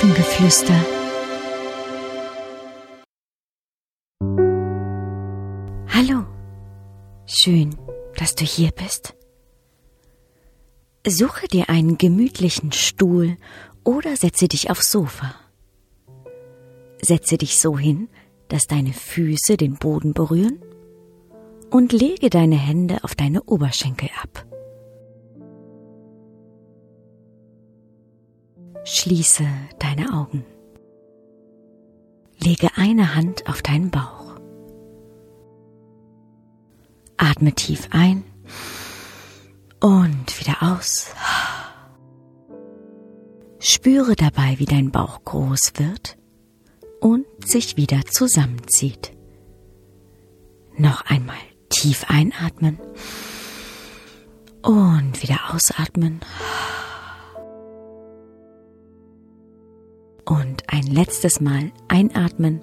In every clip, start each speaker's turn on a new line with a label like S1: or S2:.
S1: Elfengeflüster. Hallo, schön, dass du hier bist. Suche dir einen gemütlichen Stuhl oder setze dich aufs Sofa. Setze dich so hin, dass deine Füße den Boden berühren und lege deine Hände auf deine Oberschenkel ab. Schließe deine Augen. Lege eine Hand auf deinen Bauch. Atme tief ein und wieder aus. Spüre dabei, wie dein Bauch groß wird und sich wieder zusammenzieht. Noch einmal tief einatmen und wieder ausatmen. Und ein letztes Mal einatmen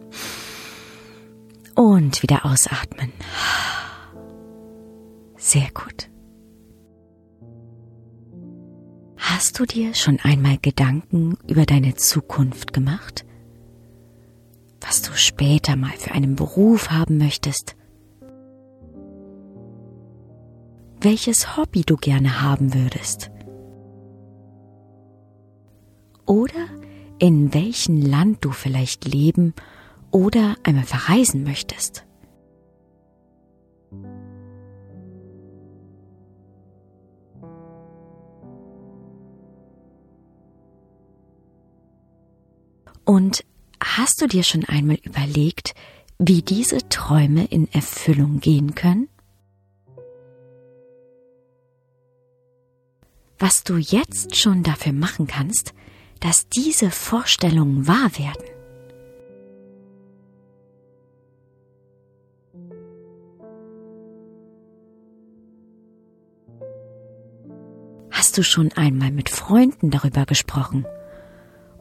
S1: und wieder ausatmen. Sehr gut. Hast du dir schon einmal Gedanken über deine Zukunft gemacht? Was du später mal für einen Beruf haben möchtest? Welches Hobby du gerne haben würdest? Oder in welchem Land du vielleicht leben oder einmal verreisen möchtest. Und hast du dir schon einmal überlegt, wie diese Träume in Erfüllung gehen können? Was du jetzt schon dafür machen kannst, dass diese Vorstellungen wahr werden. Hast du schon einmal mit Freunden darüber gesprochen?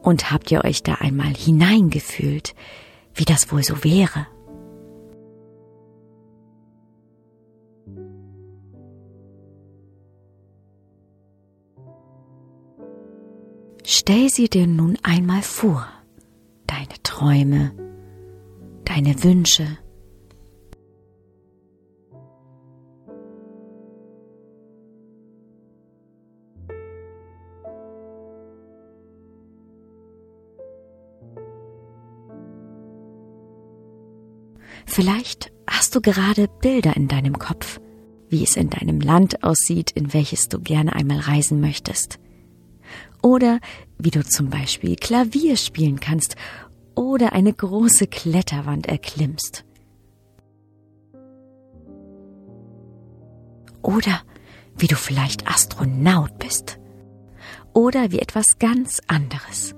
S1: Und habt ihr euch da einmal hineingefühlt, wie das wohl so wäre? Stell sie dir nun einmal vor, deine Träume, deine Wünsche, Vielleicht hast du gerade Bilder in deinem Kopf, wie es in deinem Land aussieht, in welches du gerne einmal reisen möchtest. Oder wie du zum Beispiel Klavier spielen kannst oder eine große Kletterwand erklimmst. Oder wie du vielleicht Astronaut bist. Oder wie etwas ganz anderes.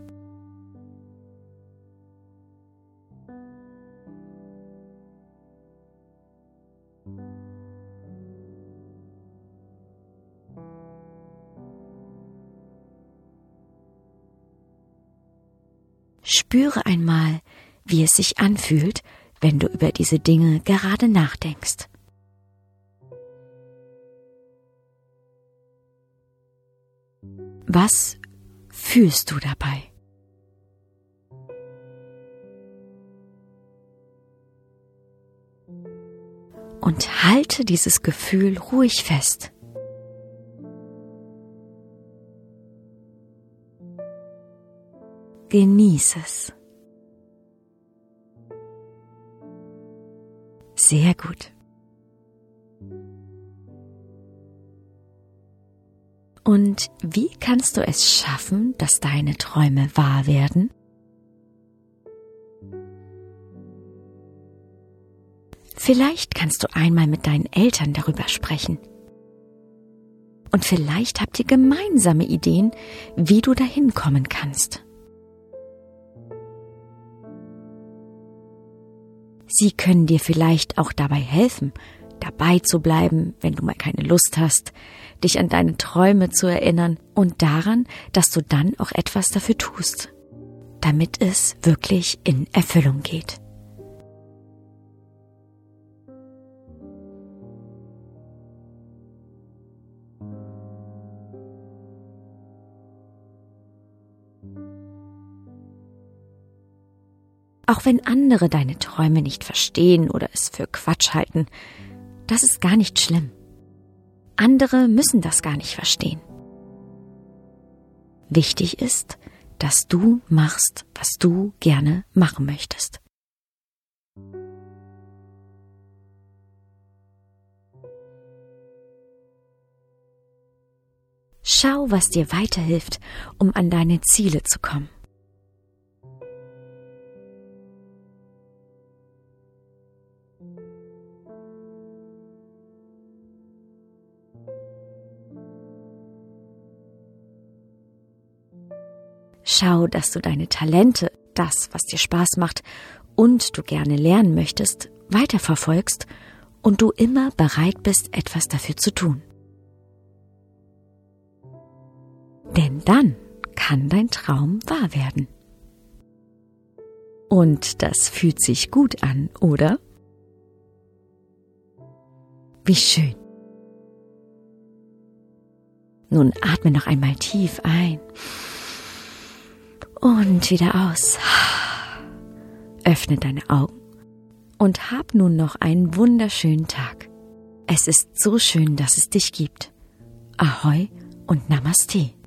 S1: Spüre einmal, wie es sich anfühlt, wenn du über diese Dinge gerade nachdenkst. Was fühlst du dabei? Und halte dieses Gefühl ruhig fest. Genieß es. Sehr gut. Und wie kannst du es schaffen, dass deine Träume wahr werden? Vielleicht kannst du einmal mit deinen Eltern darüber sprechen. Und vielleicht habt ihr gemeinsame Ideen, wie du dahin kommen kannst. Sie können dir vielleicht auch dabei helfen, dabei zu bleiben, wenn du mal keine Lust hast, dich an deine Träume zu erinnern und daran, dass du dann auch etwas dafür tust, damit es wirklich in Erfüllung geht. Auch wenn andere deine Träume nicht verstehen oder es für Quatsch halten, das ist gar nicht schlimm. Andere müssen das gar nicht verstehen. Wichtig ist, dass du machst, was du gerne machen möchtest. Schau, was dir weiterhilft, um an deine Ziele zu kommen. Schau, dass du deine Talente, das, was dir Spaß macht und du gerne lernen möchtest, weiterverfolgst und du immer bereit bist, etwas dafür zu tun. Denn dann kann dein Traum wahr werden. Und das fühlt sich gut an, oder? Wie schön. Nun atme noch einmal tief ein und wieder aus. Öffne deine Augen und hab nun noch einen wunderschönen Tag. Es ist so schön, dass es dich gibt. Ahoi und Namaste.